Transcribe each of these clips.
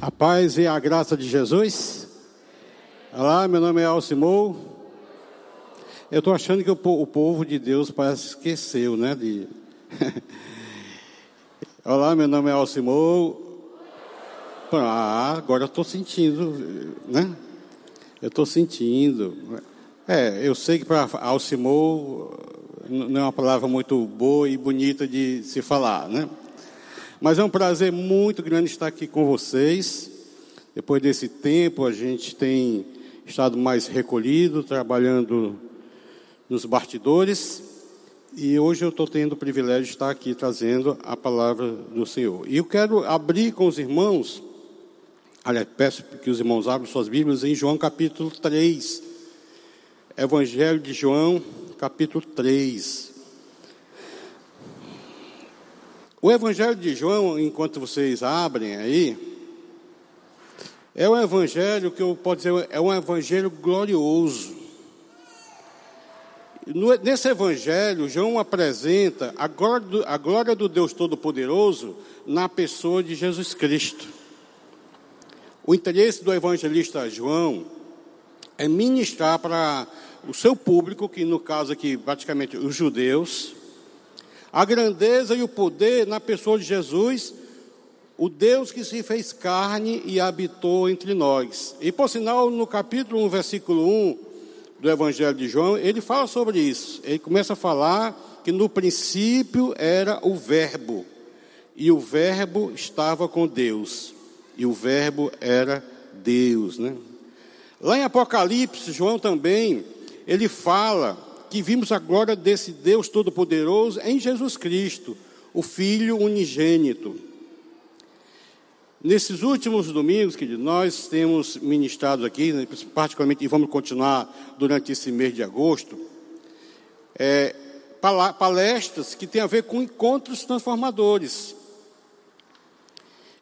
A paz e a graça de Jesus. Olá, meu nome é Alcimou. Eu estou achando que o, o, povo de Deus parece esqueceu, né? De... Olá, meu nome é Alcimou. Ah, agora eu estou sentindo, né? Eu estou sentindo. É, eu sei que para Alcimou não é uma palavra muito boa e bonita de se falar, né? Mas é um prazer muito grande estar aqui com vocês. Depois desse tempo, a gente tem estado mais recolhido, trabalhando nos bastidores. E hoje eu estou tendo o privilégio de estar aqui trazendo a palavra do Senhor. E eu quero abrir com os irmãos, aliás, peço que os irmãos abram suas Bíblias em João capítulo 3. Evangelho de João, capítulo 3. O Evangelho de João, enquanto vocês abrem aí, é um evangelho que eu posso dizer, é um evangelho glorioso. Nesse evangelho, João apresenta a glória, do, a glória do Deus Todo-Poderoso na pessoa de Jesus Cristo. O interesse do evangelista João é ministrar para o seu público, que no caso aqui, praticamente os judeus, a grandeza e o poder na pessoa de Jesus, o Deus que se fez carne e habitou entre nós. E por sinal, no capítulo 1, versículo 1 do Evangelho de João, ele fala sobre isso. Ele começa a falar que no princípio era o Verbo, e o Verbo estava com Deus, e o Verbo era Deus, né? Lá em Apocalipse, João também, ele fala que vimos a glória desse Deus Todo-Poderoso em Jesus Cristo, o Filho unigênito. Nesses últimos domingos que nós temos ministrado aqui, né, particularmente, e vamos continuar durante esse mês de agosto, é, palestras que têm a ver com encontros transformadores.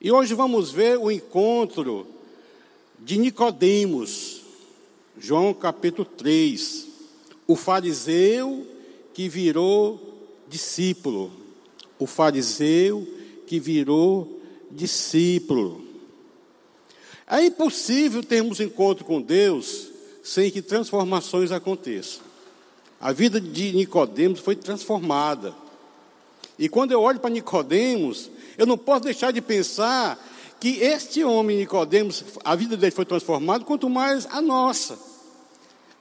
E hoje vamos ver o encontro de Nicodemos, João capítulo 3 o fariseu que virou discípulo. O fariseu que virou discípulo. É impossível termos encontro com Deus sem que transformações aconteçam. A vida de Nicodemos foi transformada. E quando eu olho para Nicodemos, eu não posso deixar de pensar que este homem Nicodemos, a vida dele foi transformada, quanto mais a nossa.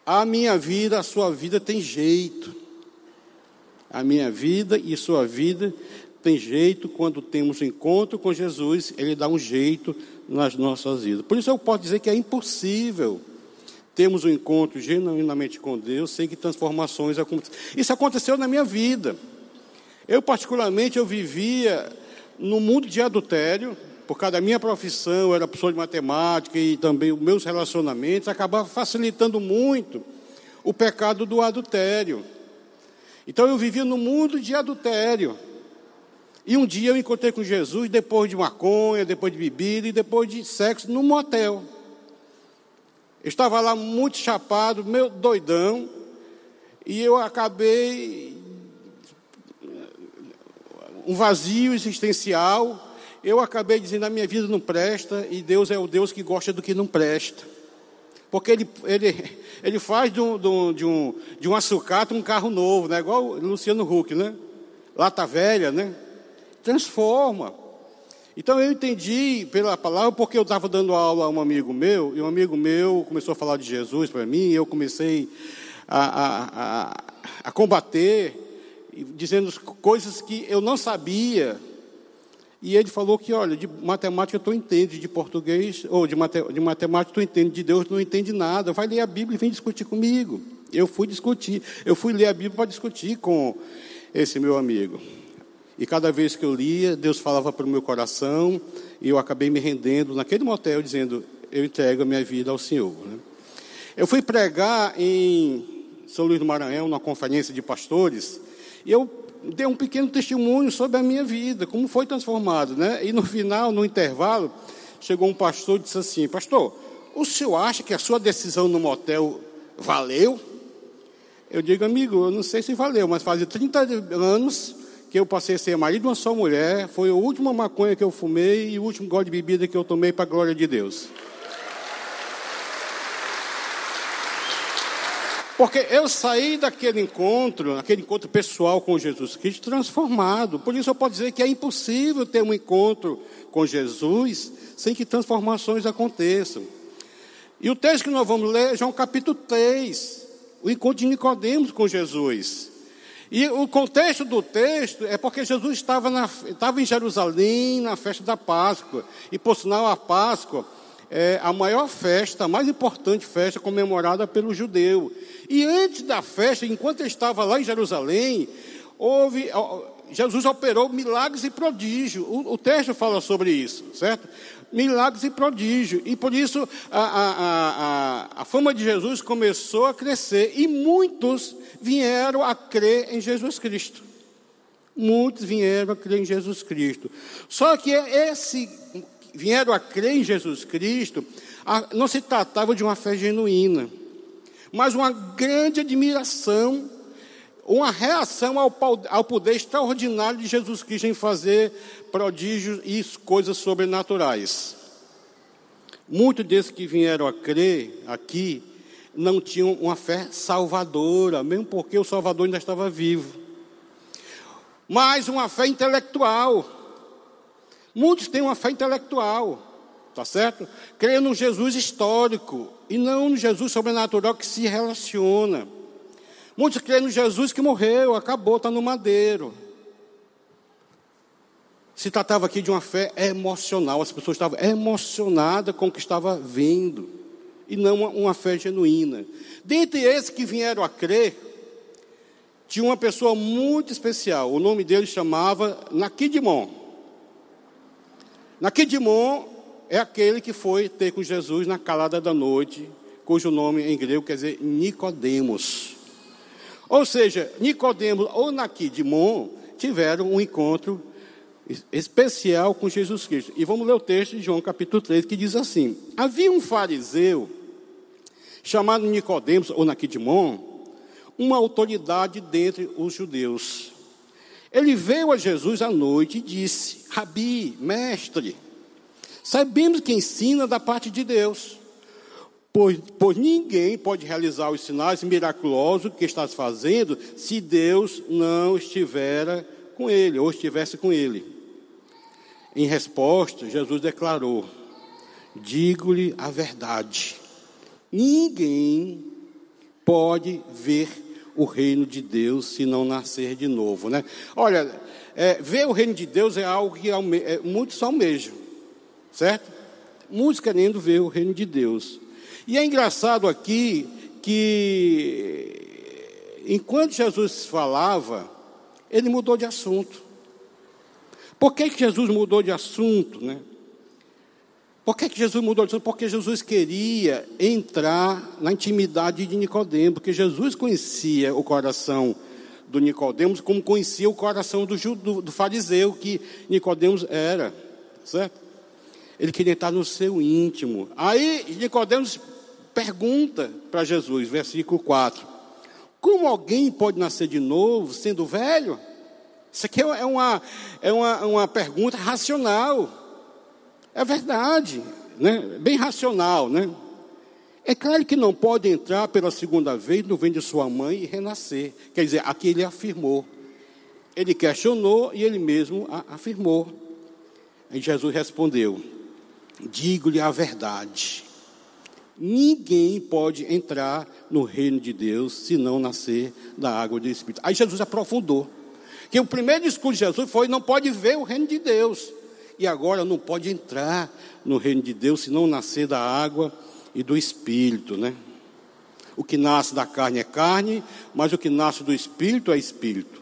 A minha vida, a sua vida tem jeito. A minha vida e sua vida tem jeito quando temos encontro com Jesus, ele dá um jeito nas nossas vidas. Por isso eu posso dizer que é impossível termos um encontro genuinamente com Deus sem que transformações aconteçam. Isso aconteceu na minha vida. Eu particularmente eu vivia no mundo de adultério, por causa da minha profissão, eu era professor de matemática e também os meus relacionamentos, acabava facilitando muito o pecado do adultério. Então eu vivia no mundo de adultério. E um dia eu encontrei com Jesus depois de maconha, depois de bebida e depois de sexo num motel. Eu estava lá muito chapado, meu doidão, e eu acabei um vazio existencial eu acabei dizendo, a minha vida não presta, e Deus é o Deus que gosta do que não presta. Porque ele, ele, ele faz de um, de, um, de um açucata um carro novo, né? igual Luciano Huck, né? Lata velha, né? Transforma. Então eu entendi pela palavra, porque eu estava dando aula a um amigo meu, e um amigo meu começou a falar de Jesus para mim, e eu comecei a, a, a, a combater, dizendo coisas que eu não sabia, e ele falou que, olha, de matemática tu entende, de português, ou de, mate, de matemática tu entende, de Deus tu não entende nada. Vai ler a Bíblia e vem discutir comigo. Eu fui discutir, eu fui ler a Bíblia para discutir com esse meu amigo. E cada vez que eu lia, Deus falava para o meu coração, e eu acabei me rendendo naquele motel, dizendo: Eu entrego a minha vida ao Senhor. Né? Eu fui pregar em São Luís do Maranhão, numa conferência de pastores, e eu dei um pequeno testemunho sobre a minha vida, como foi transformado, né? E no final, no intervalo, chegou um pastor e disse assim: Pastor, o senhor acha que a sua decisão no motel valeu? Eu digo, amigo, eu não sei se valeu, mas fazia 30 anos que que eu passei a ser marido de uma só mulher, foi a última maconha que eu fumei e o último gole de bebida que eu tomei para a glória de Deus. Porque eu saí daquele encontro, aquele encontro pessoal com Jesus Cristo, transformado. Por isso eu posso dizer que é impossível ter um encontro com Jesus sem que transformações aconteçam. E o texto que nós vamos ler é João capítulo 3, o encontro de Nicodemos com Jesus. E o contexto do texto é porque Jesus estava, na, estava em Jerusalém na festa da Páscoa. E por sinal, a Páscoa é a maior festa, a mais importante festa comemorada pelo judeu. E antes da festa, enquanto ele estava lá em Jerusalém, houve, Jesus operou milagres e prodígios. O, o texto fala sobre isso, certo? Milagres e prodígios. E por isso a, a, a, a fama de Jesus começou a crescer. E muitos vieram a crer em Jesus Cristo. Muitos vieram a crer em Jesus Cristo. Só que esse vieram a crer em Jesus Cristo, não se tratava de uma fé genuína mas uma grande admiração, uma reação ao, poder extraordinário de Jesus Cristo em fazer prodígios e coisas sobrenaturais. Muitos desses que vieram a crer aqui não tinham uma fé salvadora, mesmo porque o Salvador ainda estava vivo. Mas uma fé intelectual. Muitos têm uma fé intelectual. Tá certo? Creia no Jesus histórico e não no Jesus sobrenatural que se relaciona. Muitos creem no Jesus que morreu, acabou, está no madeiro. Se tratava aqui de uma fé emocional, as pessoas estavam emocionadas com o que estava vendo, e não uma, uma fé genuína. Dentre esses que vieram a crer, tinha uma pessoa muito especial, o nome dele chamava Naquidimon. Naquidimon é aquele que foi ter com Jesus na calada da noite, cujo nome em grego quer dizer Nicodemos. Ou seja, Nicodemos ou Naquidimon tiveram um encontro especial com Jesus Cristo. E vamos ler o texto de João capítulo 3, que diz assim: Havia um fariseu chamado Nicodemos ou Naquidimon, uma autoridade dentre os judeus. Ele veio a Jesus à noite e disse: Rabi, mestre, Sabemos que ensina da parte de Deus, pois, pois ninguém pode realizar os sinais miraculosos que estás fazendo se Deus não estivera com ele ou estivesse com ele. Em resposta, Jesus declarou: Digo-lhe a verdade. Ninguém pode ver o reino de Deus se não nascer de novo, né? Olha, é, ver o reino de Deus é algo que alme é, muitos almejam certo? Muitos querendo ver o reino de Deus. E é engraçado aqui que, enquanto Jesus falava, ele mudou de assunto. Por que, que Jesus mudou de assunto, né? Por que, que Jesus mudou de assunto? Porque Jesus queria entrar na intimidade de Nicodemos, porque Jesus conhecia o coração do Nicodemos como conhecia o coração do, do, do fariseu que Nicodemos era, certo? Ele queria estar no seu íntimo. Aí Nicodemos pergunta para Jesus, versículo 4: Como alguém pode nascer de novo sendo velho? Isso aqui é uma, é uma, uma pergunta racional. É verdade, né? bem racional, né? É claro que não pode entrar pela segunda vez no ventre de sua mãe e renascer. Quer dizer, aqui ele afirmou. Ele questionou e ele mesmo afirmou. Aí Jesus respondeu: digo-lhe a verdade. Ninguém pode entrar no reino de Deus se não nascer da água do Espírito. Aí Jesus aprofundou. Que o primeiro discurso de Jesus foi: não pode ver o reino de Deus. E agora não pode entrar no reino de Deus se não nascer da água e do Espírito, né? O que nasce da carne é carne, mas o que nasce do Espírito é Espírito.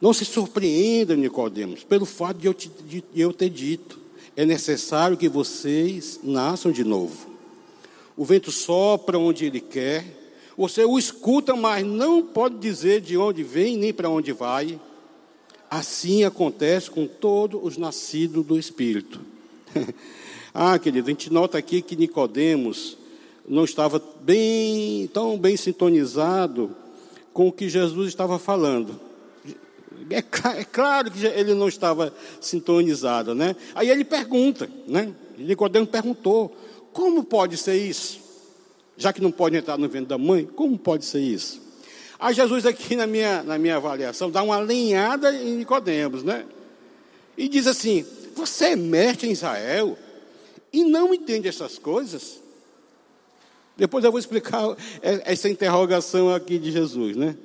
Não se surpreenda, Nicodemos, pelo fato de eu, te, de eu ter dito é necessário que vocês nasçam de novo. O vento sopra onde ele quer, você o escuta, mas não pode dizer de onde vem nem para onde vai. Assim acontece com todos os nascidos do Espírito. ah, querido, a gente nota aqui que Nicodemos não estava bem, tão bem sintonizado com o que Jesus estava falando. É, é, claro que ele não estava sintonizado, né? Aí ele pergunta, né? Nicodemo perguntou: como pode ser isso? Já que não pode entrar no ventre da mãe, como pode ser isso? Aí Jesus aqui na minha, na minha avaliação dá uma alinhada em Nicodemos, né? E diz assim: Você é mestre em Israel e não entende essas coisas? Depois eu vou explicar essa interrogação aqui de Jesus, né?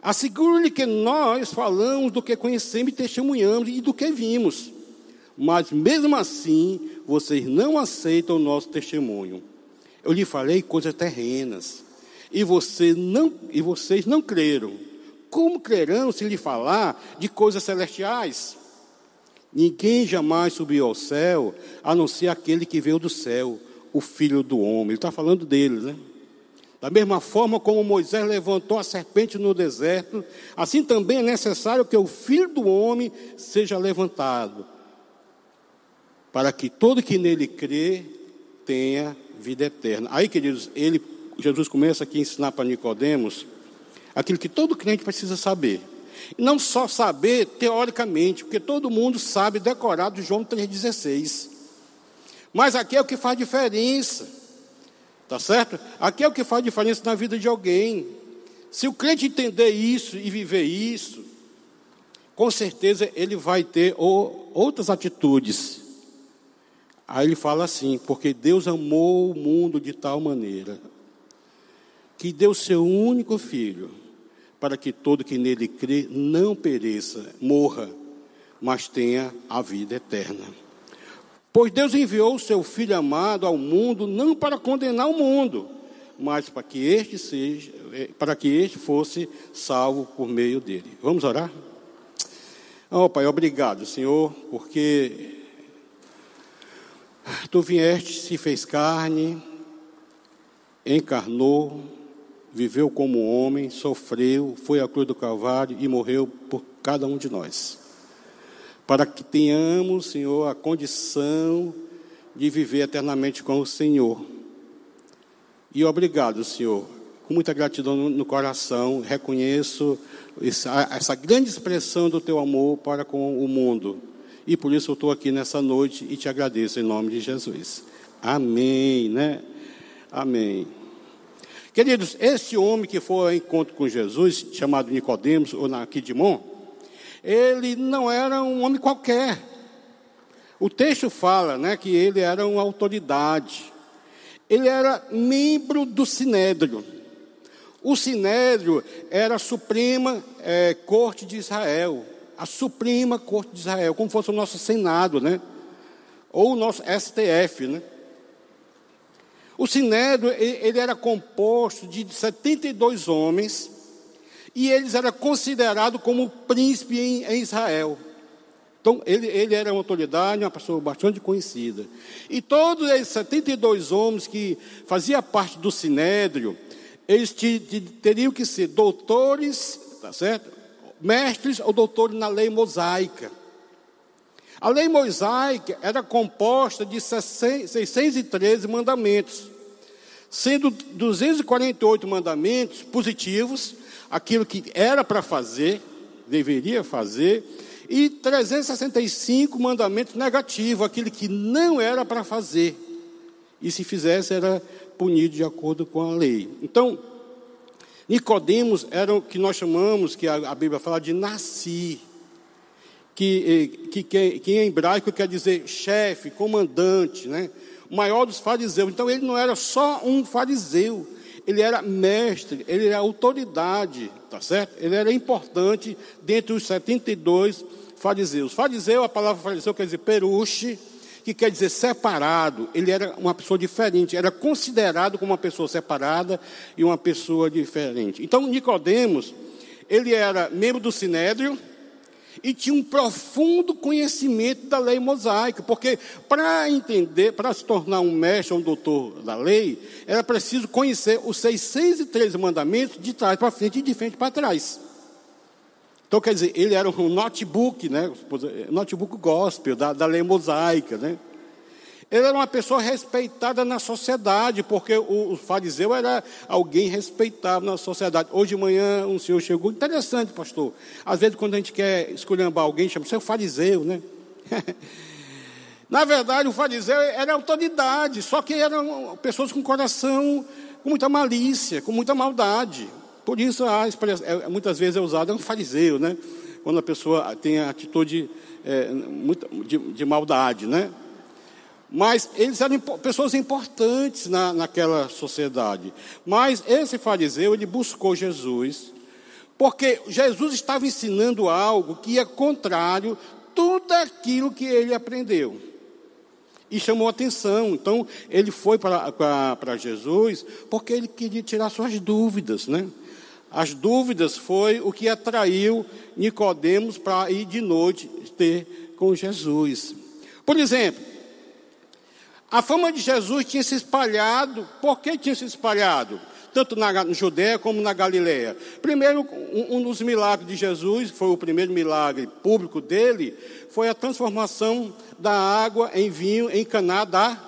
Asseguro-lhe que nós falamos do que conhecemos e testemunhamos e do que vimos. Mas mesmo assim, vocês não aceitam o nosso testemunho. Eu lhe falei coisas terrenas, e, você não, e vocês não creram. Como crerão se lhe falar de coisas celestiais? Ninguém jamais subiu ao céu, a não ser aquele que veio do céu, o Filho do Homem. Ele está falando dele, né? Da mesma forma como Moisés levantou a serpente no deserto, assim também é necessário que o Filho do Homem seja levantado, para que todo que nele crê tenha vida eterna. Aí, queridos, ele, Jesus começa aqui a ensinar para Nicodemos aquilo que todo crente precisa saber. Não só saber teoricamente, porque todo mundo sabe decorado João 3,16. Mas aqui é o que faz diferença. Tá certo? Aqui é o que faz diferença na vida de alguém. Se o crente entender isso e viver isso, com certeza ele vai ter outras atitudes. Aí ele fala assim: porque Deus amou o mundo de tal maneira que deu seu único filho, para que todo que nele crê não pereça, morra, mas tenha a vida eterna. Pois Deus enviou o seu Filho amado ao mundo não para condenar o mundo, mas para que este seja, eh, para que este fosse salvo por meio dele. Vamos orar? Oh, Pai, obrigado, Senhor, porque tu vieste, se fez carne, encarnou, viveu como homem, sofreu, foi à cruz do Calvário e morreu por cada um de nós para que tenhamos, Senhor, a condição de viver eternamente com o Senhor. E obrigado, Senhor. Com muita gratidão no coração, reconheço essa, grande expressão do teu amor para com o mundo. E por isso eu estou aqui nessa noite e te agradeço em nome de Jesus. Amém, né? Amém. Queridos, esse homem que foi ao encontro com Jesus, chamado Nicodemos, ou Naquidimon, ele não era um homem qualquer. O texto fala né, que ele era uma autoridade. Ele era membro do Sinédrio. O Sinédrio era a Suprema é, Corte de Israel. A Suprema Corte de Israel, como fosse o nosso Senado, né? Ou o nosso STF, né? O Sinédrio, ele era composto de 72 homens e eles eram considerados como príncipe em, em Israel. Então, ele, ele, era uma autoridade, uma pessoa bastante conhecida. E todos esses 72 homens que faziam parte do Sinédrio, eles teriam que ser doutores, tá certo? Mestres ou doutores na lei mosaica. A lei mosaica era composta de 613 mandamentos, sendo 248 mandamentos positivos aquilo que era para fazer, deveria fazer, e 365 mandamentos negativos, aquilo que não era para fazer. E se fizesse, era punido de acordo com a lei. Então, Nicodemos era o que nós chamamos, que a, Bíblia fala de nasci, que, eh, que, que, que em hebraico quer dizer chefe, comandante, né? Maior dos fariseus. Então ele não era só um fariseu, ele era mestre, ele era autoridade, tá certo? Ele era importante dentre os 72 fariseus. Fariseu, a palavra fariseu quer dizer peruche, que quer dizer separado. Ele era uma pessoa diferente, era considerado como uma pessoa separada e uma pessoa diferente. Então, Nicodemos, ele era membro do Sinédrio, e tinha um profundo conhecimento da lei mosaica, porque para entender, para se tornar um mestre, um doutor da lei, era preciso conhecer os 613 mandamentos de trás para frente e de frente para trás. Então, quer dizer, ele era um notebook, né? Notebook gospel, da, da lei mosaica, né? Ele era uma pessoa respeitada na sociedade, porque o, fariseu era alguém respeitável na sociedade. Hoje de manhã um senhor chegou, interessante, pastor. Às vezes, quando a gente quer escolhambar alguém, chama seu fariseu, né? na verdade, o fariseu era autoridade, só que eram pessoas com coração com muita malícia, com muita maldade. Por isso, a expressão, é, muitas vezes é usada um fariseu, né? Quando a pessoa tem a atitude é, de, de maldade, né? Mas eles eram pessoas importantes na, naquela sociedade. Mas esse fariseu, ele buscou Jesus, porque Jesus estava ensinando algo que ia contrário tudo aquilo que ele aprendeu. E chamou atenção. Então, ele foi para Jesus porque ele queria tirar suas dúvidas, né? As dúvidas foi o que atraiu Nicodemos para ir de noite ter com Jesus. Por exemplo, a fama de Jesus tinha se espalhado. Por que tinha se espalhado? Tanto na Judéia como na Galiléia. Primeiro, um, um dos milagres de Jesus, foi o primeiro milagre público dele, foi a transformação da água em vinho em Caná da,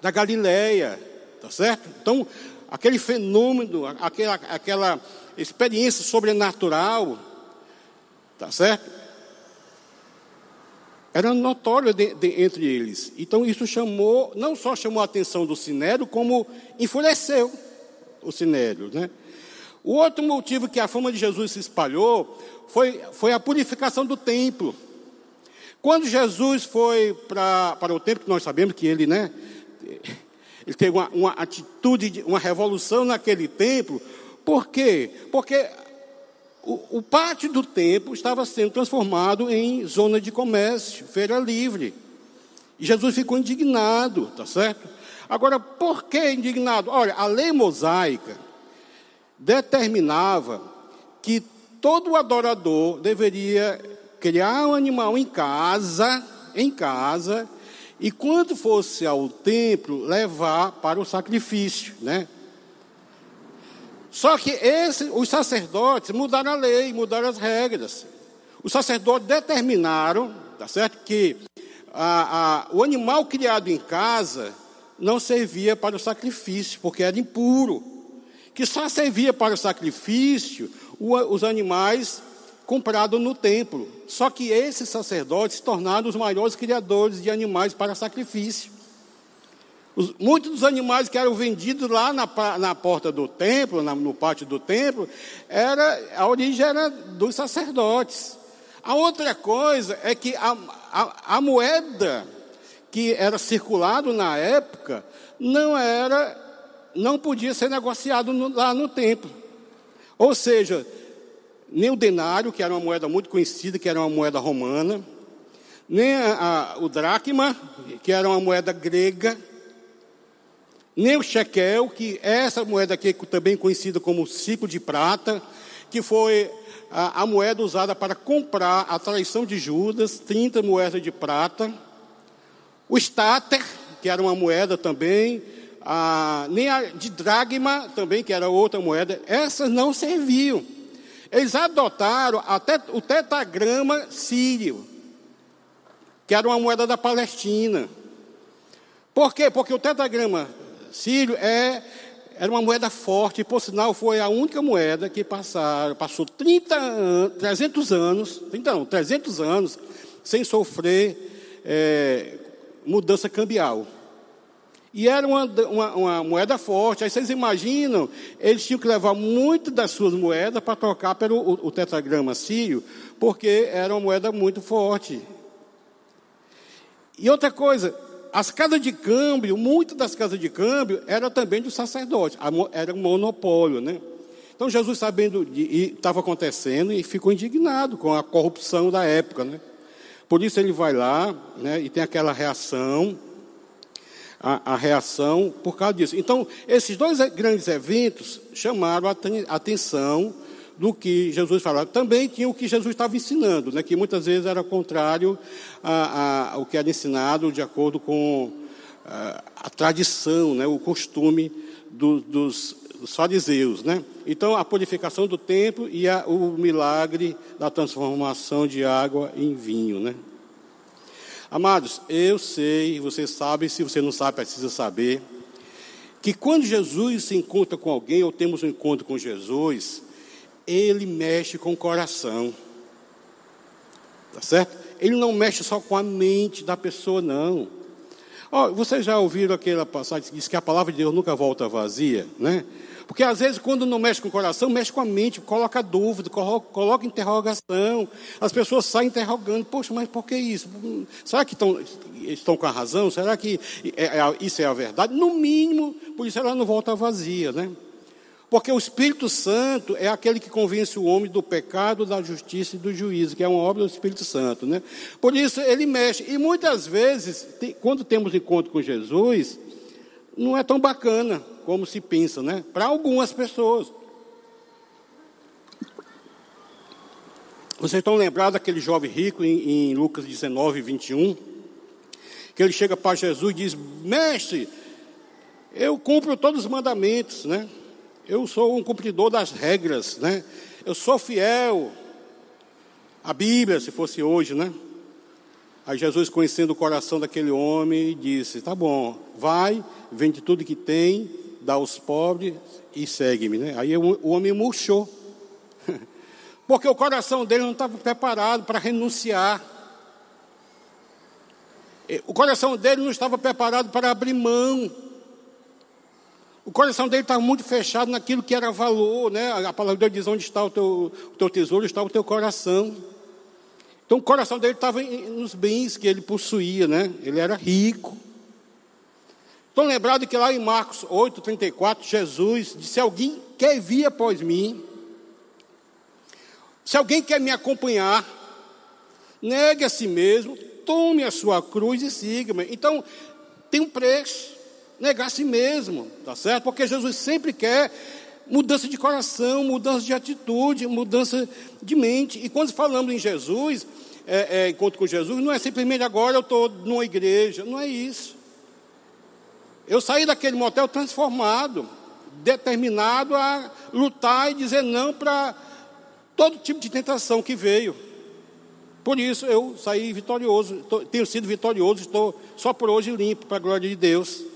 da Galiléia. Tá certo? Então, aquele fenômeno, aquela, aquela experiência sobrenatural, tá certo? Era notório de, de, entre eles. Então isso chamou, não só chamou a atenção do Sinério, como enfureceu o Sinério. Né? O outro motivo que a fama de Jesus se espalhou foi, foi a purificação do templo. Quando Jesus foi para, para o templo, que nós sabemos que ele, né, ele teve uma, uma atitude, uma revolução naquele templo, por quê? Porque o, o pátio do templo estava sendo transformado em zona de comércio, feira livre. E Jesus ficou indignado, tá certo? Agora, por que indignado? Olha, a lei mosaica determinava que todo adorador deveria criar um animal em casa, em casa, e quando fosse ao templo, levar para o sacrifício, né? Só que esse, os sacerdotes mudaram a lei, mudaram as regras. Os sacerdotes determinaram, tá certo, que a, a, o animal criado em casa não servia para o sacrifício, porque era impuro. Que só servia para o sacrifício os animais comprados no templo. Só que esses sacerdotes se tornaram os maiores criadores de animais para sacrifício. Os, muitos dos animais que eram vendidos lá na, na porta do templo, na, no pátio do templo, era, a origem era dos sacerdotes. A outra coisa é que a, a, a moeda que era circulado na época não era, não podia ser negociado no, lá no templo. Ou seja, nem o denário, que era uma moeda muito conhecida, que era uma moeda romana, nem a, a, o dracma, que era uma moeda grega, nem o shekel, que é essa moeda aqui, também conhecida como ciclo de prata, que foi a, a, moeda usada para comprar a traição de Judas, 30 moedas de prata. O stater, que era uma moeda também, a, nem a de dragma, também, que era outra moeda, essas não serviam. Eles adotaram até o tetagrama sírio, que era uma moeda da Palestina. Por quê? Porque o tetagrama Sírio é, era uma moeda forte, por sinal foi a única moeda que passaram, passou 30 anos, 300 anos, 30 não, 300 anos, sem sofrer é, mudança cambial. E era uma, uma, uma, moeda forte. Aí vocês imaginam, eles tinham que levar muito das suas moedas para trocar pelo o, o tetragrama sírio, porque era uma moeda muito forte. E outra coisa, as casas de câmbio, muitas das casas de câmbio eram também dos sacerdotes, era um monopólio, né? Então Jesus, sabendo que estava acontecendo, e ficou indignado com a corrupção da época, né? Por isso ele vai lá, né? E tem aquela reação, a, a reação por causa disso. Então, esses dois grandes eventos chamaram a atenção do que Jesus falava. Também tinha o que Jesus estava ensinando, né, que muitas vezes era contrário ao que era ensinado de acordo com a, a tradição, né, o costume do, dos, fariseus. Né? Então, a purificação do templo e a, o milagre da transformação de água em vinho. Né? Amados, eu sei, você sabe, se você não sabe, precisa saber, que quando Jesus se encontra com alguém, ou temos um encontro com Jesus, ele mexe com o coração. Tá certo? Ele não mexe só com a mente da pessoa, não. Oh, vocês já ouviram aquela passagem que diz que a palavra de Deus nunca volta vazia, né? Porque às vezes, quando não mexe com o coração, mexe com a mente, coloca dúvida, coloca, interrogação. As pessoas saem interrogando: Poxa, mas por que isso? Será que estão, estão com a razão? Será que é, é, isso é a verdade? No mínimo, por isso ela não volta vazia, né? Porque o Espírito Santo é aquele que convence o homem do pecado, da justiça e do juízo, que é uma obra do Espírito Santo, né? Por isso ele mexe. E muitas vezes, tem, quando temos encontro com Jesus, não é tão bacana como se pensa, né? Para algumas pessoas. Vocês estão lembrados daquele jovem rico em, em, Lucas 19, 21? Que ele chega para Jesus e diz: Mestre, eu cumpro todos os mandamentos, né? Eu sou um cumpridor das regras, né? Eu sou fiel à Bíblia, se fosse hoje, né? Aí Jesus, conhecendo o coração daquele homem, disse: Tá bom, vai, vende tudo que tem, dá aos pobres e segue-me. Né? Aí o, homem murchou. Porque o coração dele não estava preparado para renunciar. O coração dele não estava preparado para abrir mão. O coração dele estava muito fechado naquilo que era valor, né? A palavra de Deus diz: onde está o teu, o teu tesouro, está o teu coração. Então o coração dele estava nos bens que ele possuía, né? Ele era rico. Estão lembrados que lá em Marcos 8, 34, Jesus disse: Se alguém quer vir após mim, se alguém quer me acompanhar, negue a si mesmo, tome a sua cruz e siga-me. Então, tem um preço, negar a si mesmo, tá certo? Porque Jesus sempre quer mudança de coração, mudança de atitude, mudança de mente. E quando falamos em Jesus, é, é, encontro com Jesus, não é simplesmente agora eu estou numa igreja, não é isso. Eu saí daquele motel transformado, determinado a lutar e dizer não para todo tipo de tentação que veio. Por isso eu saí vitorioso, tô, tenho sido vitorioso, estou só por hoje limpo, para a glória de Deus.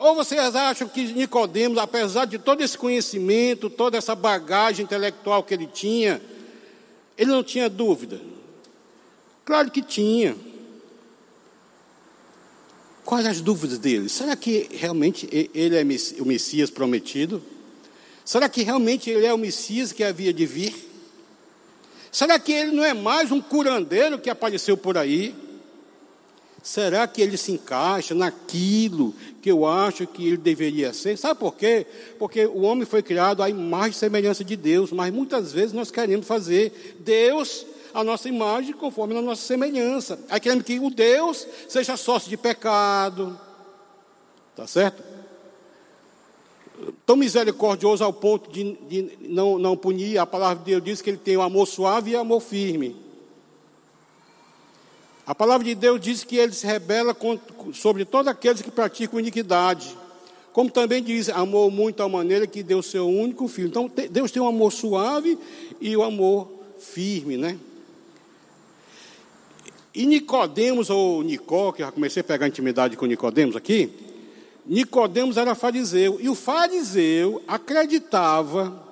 Ou vocês acham que Nicodemos, apesar de todo esse conhecimento, toda essa bagagem intelectual que ele tinha, ele não tinha dúvida? Claro que tinha. Quais as dúvidas dele? Será que realmente ele é o Messias prometido? Será que realmente ele é o Messias que havia de vir? Será que ele não é mais um curandeiro que apareceu por aí? Será que ele se encaixa naquilo que eu acho que ele deveria ser? Sabe por quê? Porque o homem foi criado à imagem e semelhança de Deus, mas muitas vezes nós queremos fazer Deus a nossa imagem conforme a nossa semelhança. Aí queremos que o Deus seja sócio de pecado. Tá certo? Tão misericordioso ao ponto de, de não, não punir, a palavra de Deus diz que ele tem o amor suave e amor firme. A palavra de Deus diz que ele se rebela sobre todos aqueles que praticam iniquidade. Como também diz, amou muito a maneira que deu seu único filho. Então, Deus tem um amor suave e o um amor firme, né? E Nicodemos, ou Nicó, que eu já comecei a pegar intimidade com Nicodemos aqui, Nicodemos era fariseu, e o fariseu acreditava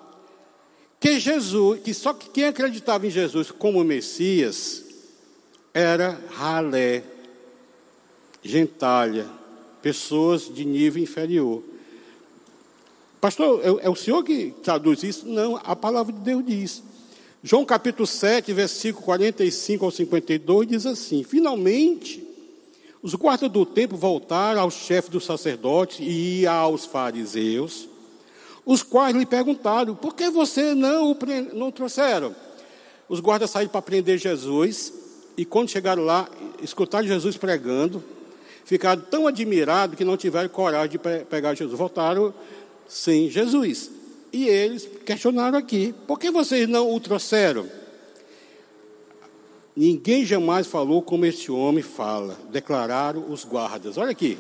que Jesus, que só que quem acreditava em Jesus como Messias era ralé, gentalha, pessoas de nível inferior. Pastor, é, é o senhor que traduz isso? Não, a palavra de Deus diz. João capítulo 7, versículo 45 ao 52 diz assim: Finalmente, os guardas do templo voltaram ao chefe dos sacerdotes e aos fariseus, os quais lhe perguntaram: Por que você não o não trouxeram? Os guardas saíram para prender Jesus e quando chegaram lá, escutaram Jesus pregando, ficaram tão admirados que não tiveram coragem de pegar Jesus. Voltaram sem Jesus. E eles questionaram aqui: por que vocês não o trouxeram? Ninguém jamais falou como este homem fala, declararam os guardas. Olha aqui.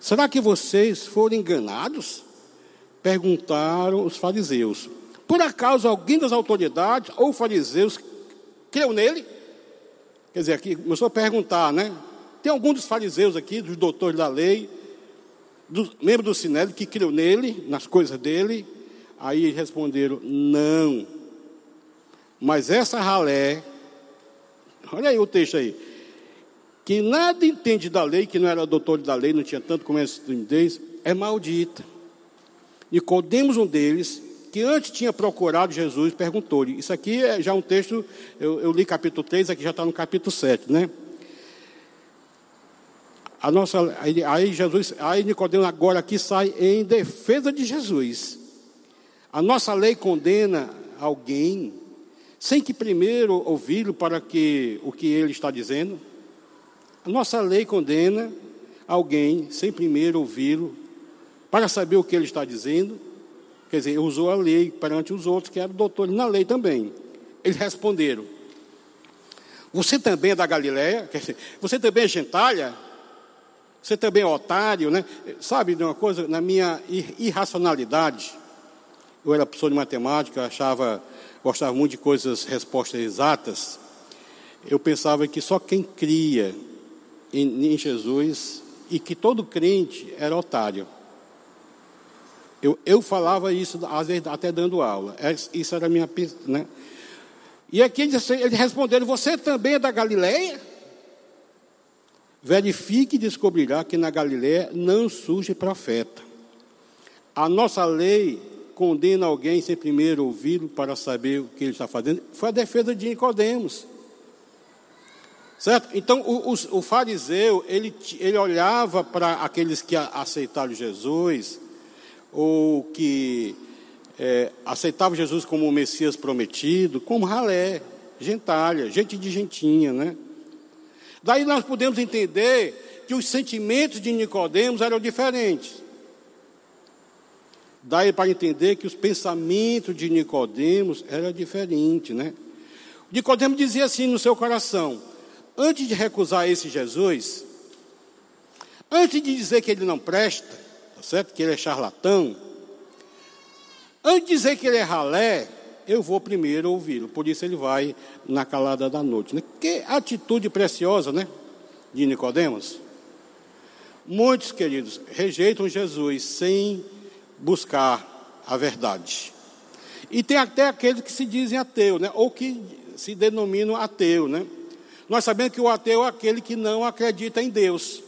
Será que vocês foram enganados? Perguntaram os fariseus. Por acaso alguém das autoridades ou fariseus creu nele? Quer dizer, aqui começou a perguntar, né? Tem algum dos fariseus aqui, dos doutores da lei, do, membro do Sinédrio, que criou nele, nas coisas dele? Aí responderam, não. Mas essa ralé, olha aí o texto aí, que nada entende da lei, que não era doutor da lei, não tinha tanto conhecimento, é maldita. Nicodemos, um deles, que antes tinha procurado Jesus, perguntou-lhe. Isso aqui é já um texto, eu, eu li capítulo 3, aqui já está no capítulo 7, né? A nossa, aí, Jesus, aí Nicodemos agora aqui sai em defesa de Jesus. A nossa lei condena alguém sem que primeiro ouvi-lo para que o que ele está dizendo. A nossa lei condena alguém sem primeiro ouvi-lo para saber o que ele está dizendo. Quer dizer, usou a lei perante os outros que eram doutores na lei também. Eles responderam: Você também é da Galiléia? Quer dizer, você também é gentalha? Você também é otário, né? Sabe de uma coisa? Na minha irracionalidade, eu era professor de matemática, achava, gostava muito de coisas, respostas exatas. Eu pensava que só quem cria em, em Jesus e que todo crente era otário. Eu, eu falava isso, às vezes até dando aula. É, isso era a minha. Né? E aqui eles, eles responderam: Você também é da Galileia? Verifique e descobrirá que na Galileia não surge profeta. A nossa lei condena alguém sem primeiro ouvi-lo para saber o que ele está fazendo. Foi a defesa de Nicodemos. Certo? Então, o, o, o fariseu, ele, ele olhava para aqueles que aceitaram Jesus, ou que é, aceitavam Jesus como o Messias prometido, como ralé, gentalha, gente de gentinha, né? Daí nós podemos entender que os sentimentos de Nicodemos eram diferentes. Daí para entender que os pensamentos de Nicodemos eram diferentes, né? Nicodemos dizia assim no seu coração: antes de recusar esse Jesus, antes de dizer que ele não presta, certo? Que ele é charlatão, antes de dizer que ele é ralé, eu vou primeiro ouvi-lo. Por isso ele vai na calada da noite. Né? Que atitude preciosa, né? De Nicodemos. Muitos, queridos, rejeitam Jesus sem buscar a verdade. E tem até aqueles que se dizem ateu, né? ou que se denominam ateu. Né? Nós sabemos que o ateu é aquele que não acredita em Deus.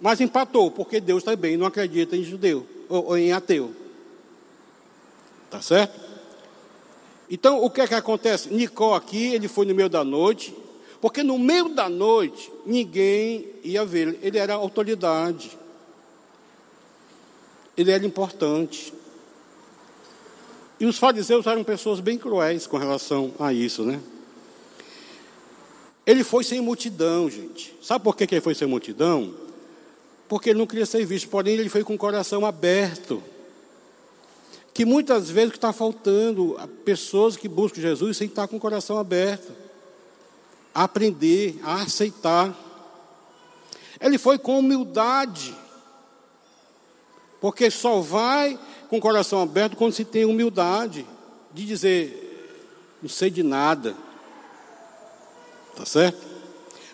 Mas empatou, porque Deus também não acredita em judeu ou, ou em ateu. Tá certo? Então, o que é que acontece? Nicó aqui, ele foi no meio da noite, porque no meio da noite ninguém ia ver, ele era autoridade ele era importante. E os fariseus eram pessoas bem cruéis com relação a isso, né? Ele foi sem multidão, gente. Sabe por que ele foi sem multidão? Porque ele não queria ser visto, porém ele foi com o coração aberto. Que muitas vezes está faltando pessoas que buscam Jesus sem estar com o coração aberto. A aprender, a aceitar. Ele foi com humildade. Porque só vai com o coração aberto quando se tem humildade de dizer, não sei de nada. Tá certo?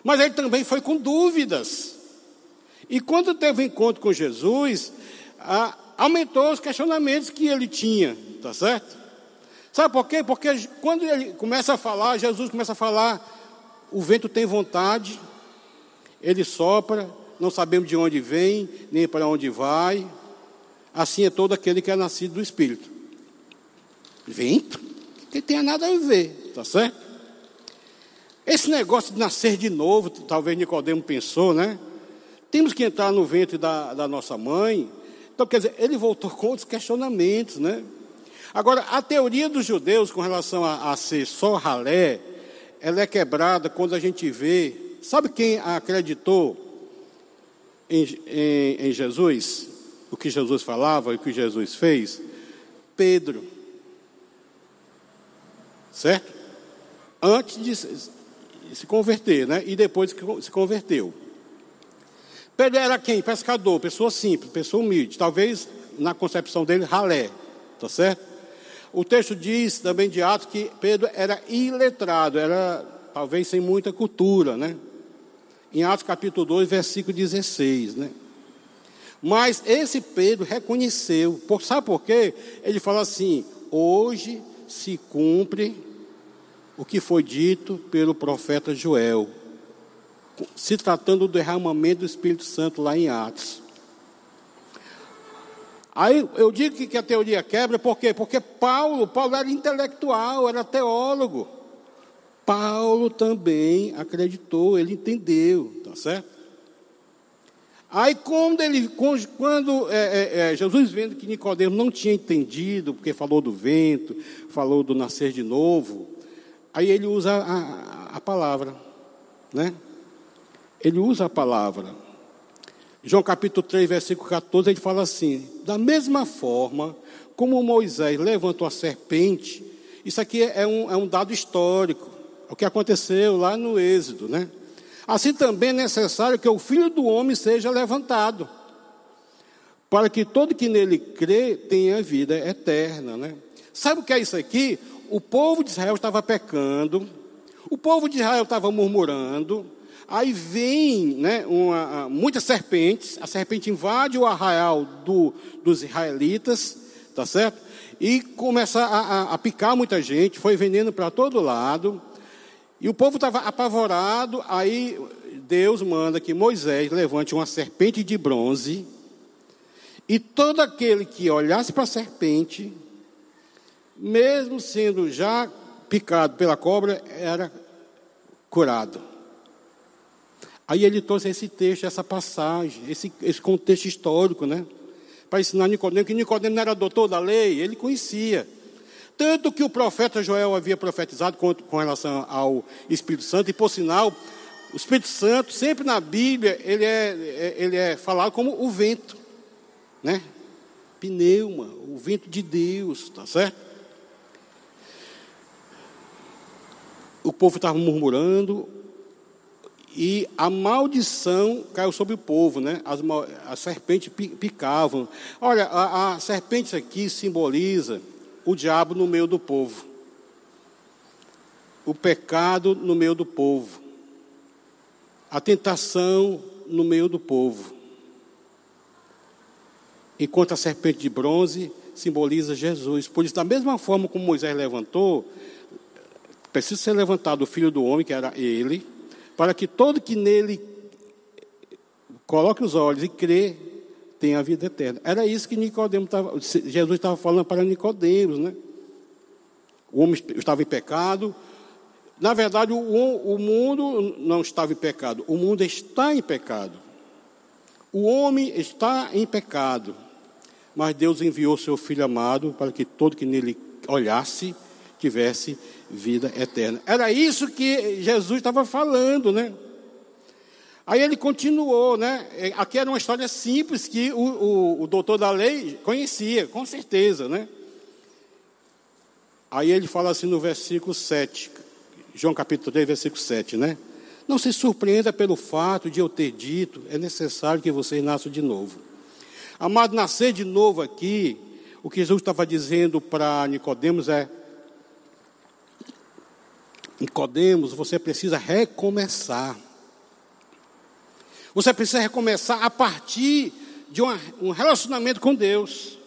Mas ele também foi com dúvidas. E quando teve encontro com Jesus, aumentou os questionamentos que ele tinha, tá certo? Sabe por quê? Porque quando ele começa a falar, Jesus começa a falar, o vento tem vontade, ele sopra, não sabemos de onde vem, nem para onde vai, Assim é todo aquele que é nascido do Espírito. Vento? Que tem nada a ver, tá certo? Esse negócio de nascer de novo, talvez Nicodemo pensou, né? Temos que entrar no ventre da, da nossa mãe. Então, quer dizer, ele voltou com outros questionamentos, né? Agora, a teoria dos judeus com relação a, a ser só ralé, ela é quebrada quando a gente vê. Sabe quem acreditou em, em, em Jesus? o que Jesus falava e o que Jesus fez? Pedro. Certo? Antes de se converter, né? E depois que se converteu. Pedro era quem? Pescador, pessoa simples, pessoa humilde. Talvez na concepção dele, ralé. Tá certo? O texto diz também de Atos que Pedro era iletrado, era talvez sem muita cultura, né? Em Atos capítulo 2, versículo 16, né? Mas esse Pedro reconheceu, por, sabe por quê? Ele fala assim: hoje se cumpre o que foi dito pelo profeta Joel, se tratando do derramamento do Espírito Santo lá em Atos. Aí eu digo que a teoria quebra, por quê? Porque Paulo, Paulo era intelectual, era teólogo. Paulo também acreditou, ele entendeu, tá certo? Aí quando ele, quando é, é, é, Jesus vendo que Nicodemo não tinha entendido, porque falou do vento, falou do nascer de novo, aí ele usa a, a, a palavra, né? Ele usa a palavra. João capítulo 3, versículo 14, ele fala assim: da mesma forma como Moisés levantou a serpente, isso aqui é um, é um dado histórico, o que aconteceu lá no Êxodo, né? Assim também é necessário que o Filho do Homem seja levantado, para que todo que nele crê tenha vida eterna. Né? Sabe o que é isso aqui? O povo de Israel estava pecando, o povo de Israel estava murmurando, aí vem né, uma, muitas serpentes, a serpente invade o arraial do, dos israelitas, tá certo? E começa a, a, a picar muita gente, foi veneno para todo lado. E o povo estava apavorado, aí Deus manda que Moisés levante uma serpente de bronze, e todo aquele que olhasse para a serpente, mesmo sendo já picado pela cobra, era curado. Aí ele trouxe esse texto, essa passagem, esse, esse contexto histórico, né? Para ensinar Nicodemo, que Nicodemo não era doutor da lei, ele conhecia. Tanto que o profeta Joel havia profetizado com, com relação ao Espírito Santo, e por sinal, o Espírito Santo, sempre na Bíblia, ele é, é, ele é falado como o vento, né? Pneuma, o vento de Deus, tá certo? O povo estava murmurando e a maldição caiu sobre o povo, né? As, as serpentes picavam. Olha, a, a serpente aqui simboliza o diabo no meio do povo, o pecado no meio do povo, a tentação no meio do povo. Enquanto a serpente de bronze simboliza Jesus. Por isso, da mesma forma como Moisés levantou, precisa ser levantado o filho do homem, que era ele, para que todo que nele coloque os olhos e crê tem a vida eterna. Era isso que Nicodemo tava, Jesus estava falando para Nicodemos, né? O homem estava em pecado. Na verdade, o, o mundo não estava em pecado, o mundo está em pecado. O homem está em pecado, mas Deus enviou seu Filho amado para que todo que nele olhasse tivesse vida eterna. Era isso que Jesus estava falando, né? Aí ele continuou, né? É, aqui era uma história simples que o, o, o doutor da lei conhecia, com certeza, né? Aí ele fala assim no versículo 7, João capítulo 3, versículo 7, né? Não se surpreenda pelo fato de eu ter dito, é necessário que vocês nasçam de novo. Amado, nascer de novo aqui, o que Jesus estava dizendo para Nicodemos é Nicodemos, você precisa recomeçar. Você precisa recomeçar a partir de um relacionamento com Deus.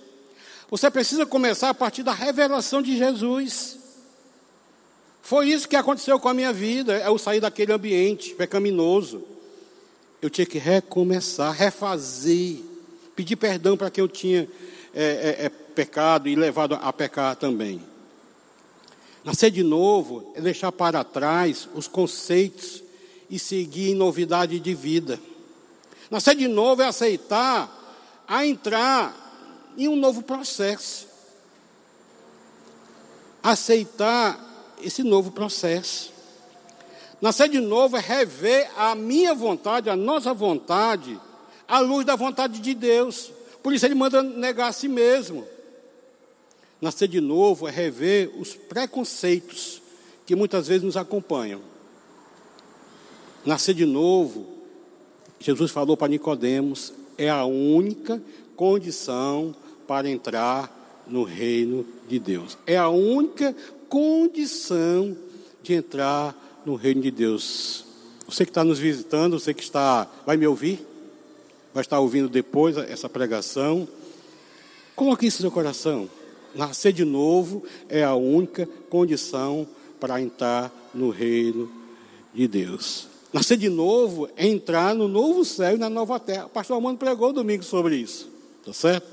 Você precisa começar a partir da revelação de Jesus. Foi isso que aconteceu com a minha vida. Eu saí daquele ambiente pecaminoso. Eu tinha que recomeçar, refazer, pedir perdão para quem eu tinha é, é, é, pecado e levado a pecar também. Nascer de novo é deixar para trás os conceitos e seguir em novidade de vida. Nascer de novo é aceitar a entrar em um novo processo. Aceitar esse novo processo. Nascer de novo é rever a minha vontade, a nossa vontade, à luz da vontade de Deus. Por isso ele manda negar a si mesmo. Nascer de novo é rever os preconceitos que muitas vezes nos acompanham. Nascer de novo Jesus falou para Nicodemos, é a única condição para entrar no reino de Deus. É a única condição de entrar no reino de Deus. Você que está nos visitando, você que está, vai me ouvir, vai estar ouvindo depois essa pregação. Coloque isso no seu coração. Nascer de novo é a única condição para entrar no reino de Deus. Nascer de novo é entrar no novo céu e na nova terra. O pastor Armando pregou domingo sobre isso. Tá certo?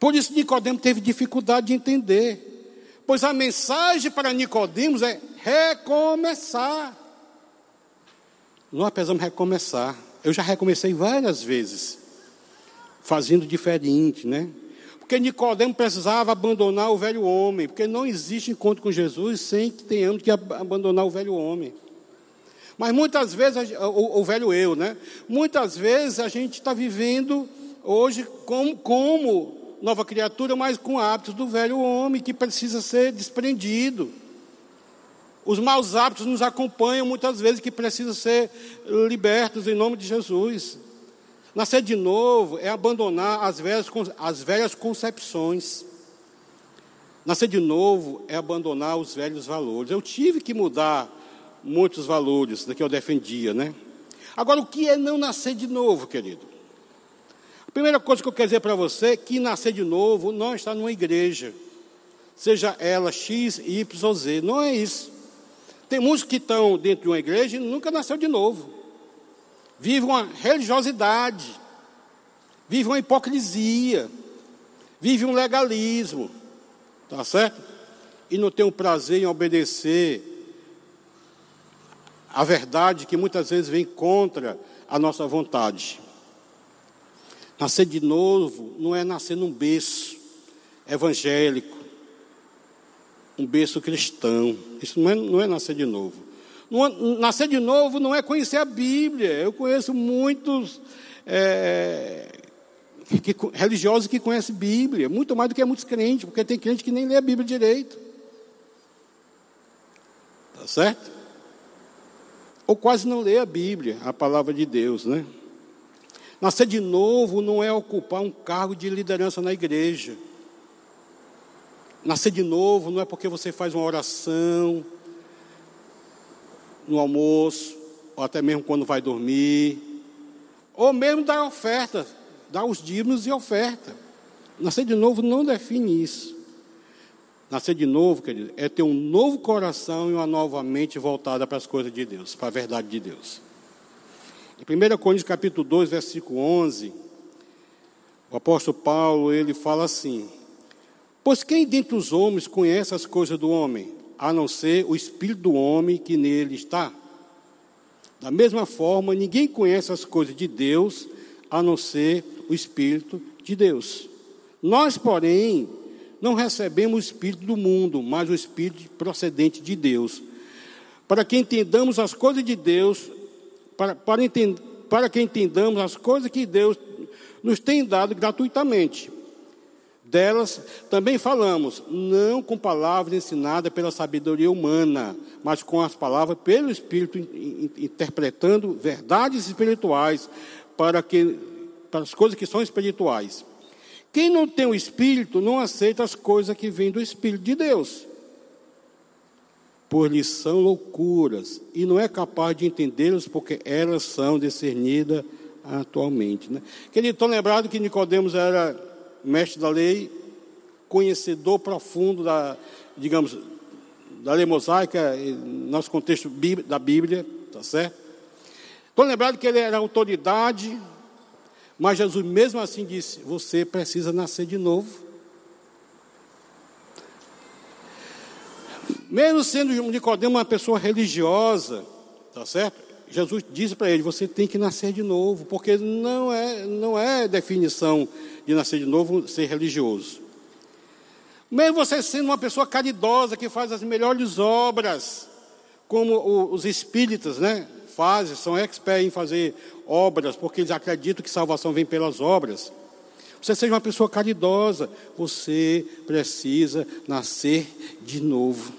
Por isso Nicodemo teve dificuldade de entender. Pois a mensagem para Nicodemos é recomeçar. Nós precisamos recomeçar. Eu já recomecei várias vezes, fazendo diferente, né? Porque Nicodemo precisava abandonar o velho homem, porque não existe encontro com Jesus sem que tenhamos que abandonar o velho homem. Mas muitas vezes, o, o velho eu, né? Muitas vezes a gente está vivendo hoje como, como nova criatura, mas com hábitos do velho homem que precisa ser desprendido. Os maus hábitos nos acompanham muitas vezes que precisam ser libertos em nome de Jesus. Nascer de novo é abandonar as velhas, as velhas concepções. Nascer de novo é abandonar os velhos valores. Eu tive que mudar muitos valores que eu defendia, né? Agora, o que é não nascer de novo, querido? A primeira coisa que eu quero dizer para você é que nascer de novo não está numa igreja, seja ela X, Y ou Z, não é isso. Tem muitos que estão dentro de uma igreja e nunca nasceu de novo. Vive uma religiosidade, vive uma hipocrisia, vive um legalismo, tá certo? E não tem o prazer em obedecer a verdade que muitas vezes vem contra a nossa vontade. Nascer de novo não é nascer num berço evangélico, um berço cristão. Isso não é, não é nascer de novo. Não, nascer de novo não é conhecer a Bíblia. Eu conheço muitos é, que, religiosos que conhecem Bíblia, muito mais do que muitos crentes, porque tem crente que nem lê a Bíblia direito. Tá certo? ou quase não lê a Bíblia, a palavra de Deus, né? Nascer de novo não é ocupar um cargo de liderança na igreja. Nascer de novo não é porque você faz uma oração no almoço, ou até mesmo quando vai dormir, ou mesmo dar oferta, dar os dízimos e oferta. Nascer de novo não define isso. Nascer de novo, querido, é ter um novo coração e uma nova mente voltada para as coisas de Deus, para a verdade de Deus. Em 1 Coríntios capítulo 2, versículo 11, o apóstolo Paulo, ele fala assim: Pois quem dentre os homens conhece as coisas do homem, a não ser o espírito do homem que nele está? Da mesma forma, ninguém conhece as coisas de Deus, a não ser o espírito de Deus. Nós, porém, não recebemos o Espírito do mundo, mas o Espírito procedente de Deus. Para que entendamos as coisas de Deus, para, para, entend, para que entendamos as coisas que Deus nos tem dado gratuitamente. Delas também falamos, não com palavras ensinadas pela sabedoria humana, mas com as palavras pelo Espírito, interpretando verdades espirituais para, que, para as coisas que são espirituais. Quem não tem o Espírito não aceita as coisas que vêm do Espírito de Deus, pois lhes são loucuras, e não é capaz de entendê-las porque elas são discernidas atualmente. Né? Querido, estão lembrados que Nicodemos era mestre da lei, conhecedor profundo da, digamos, da lei mosaica, nosso contexto da Bíblia, tá certo? Estão lembrados que ele era autoridade mas Jesus mesmo assim disse: Você precisa nascer de novo. Mesmo sendo Nicodemo uma pessoa religiosa, tá certo? Jesus disse para ele: Você tem que nascer de novo, porque não é, não é definição de nascer de novo ser religioso. Mesmo você sendo uma pessoa caridosa que faz as melhores obras, como os espíritas, né? Fazem, são experts em fazer obras, porque eles acreditam que salvação vem pelas obras. Você seja uma pessoa caridosa, você precisa nascer de novo.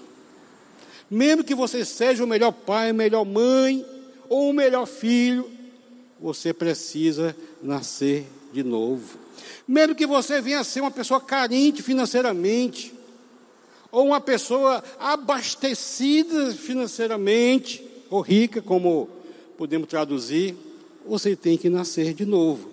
Mesmo que você seja o melhor pai, a melhor mãe ou o melhor filho, você precisa nascer de novo. Mesmo que você venha a ser uma pessoa carente financeiramente, ou uma pessoa abastecida financeiramente, ou rica, como podemos traduzir, você tem que nascer de novo.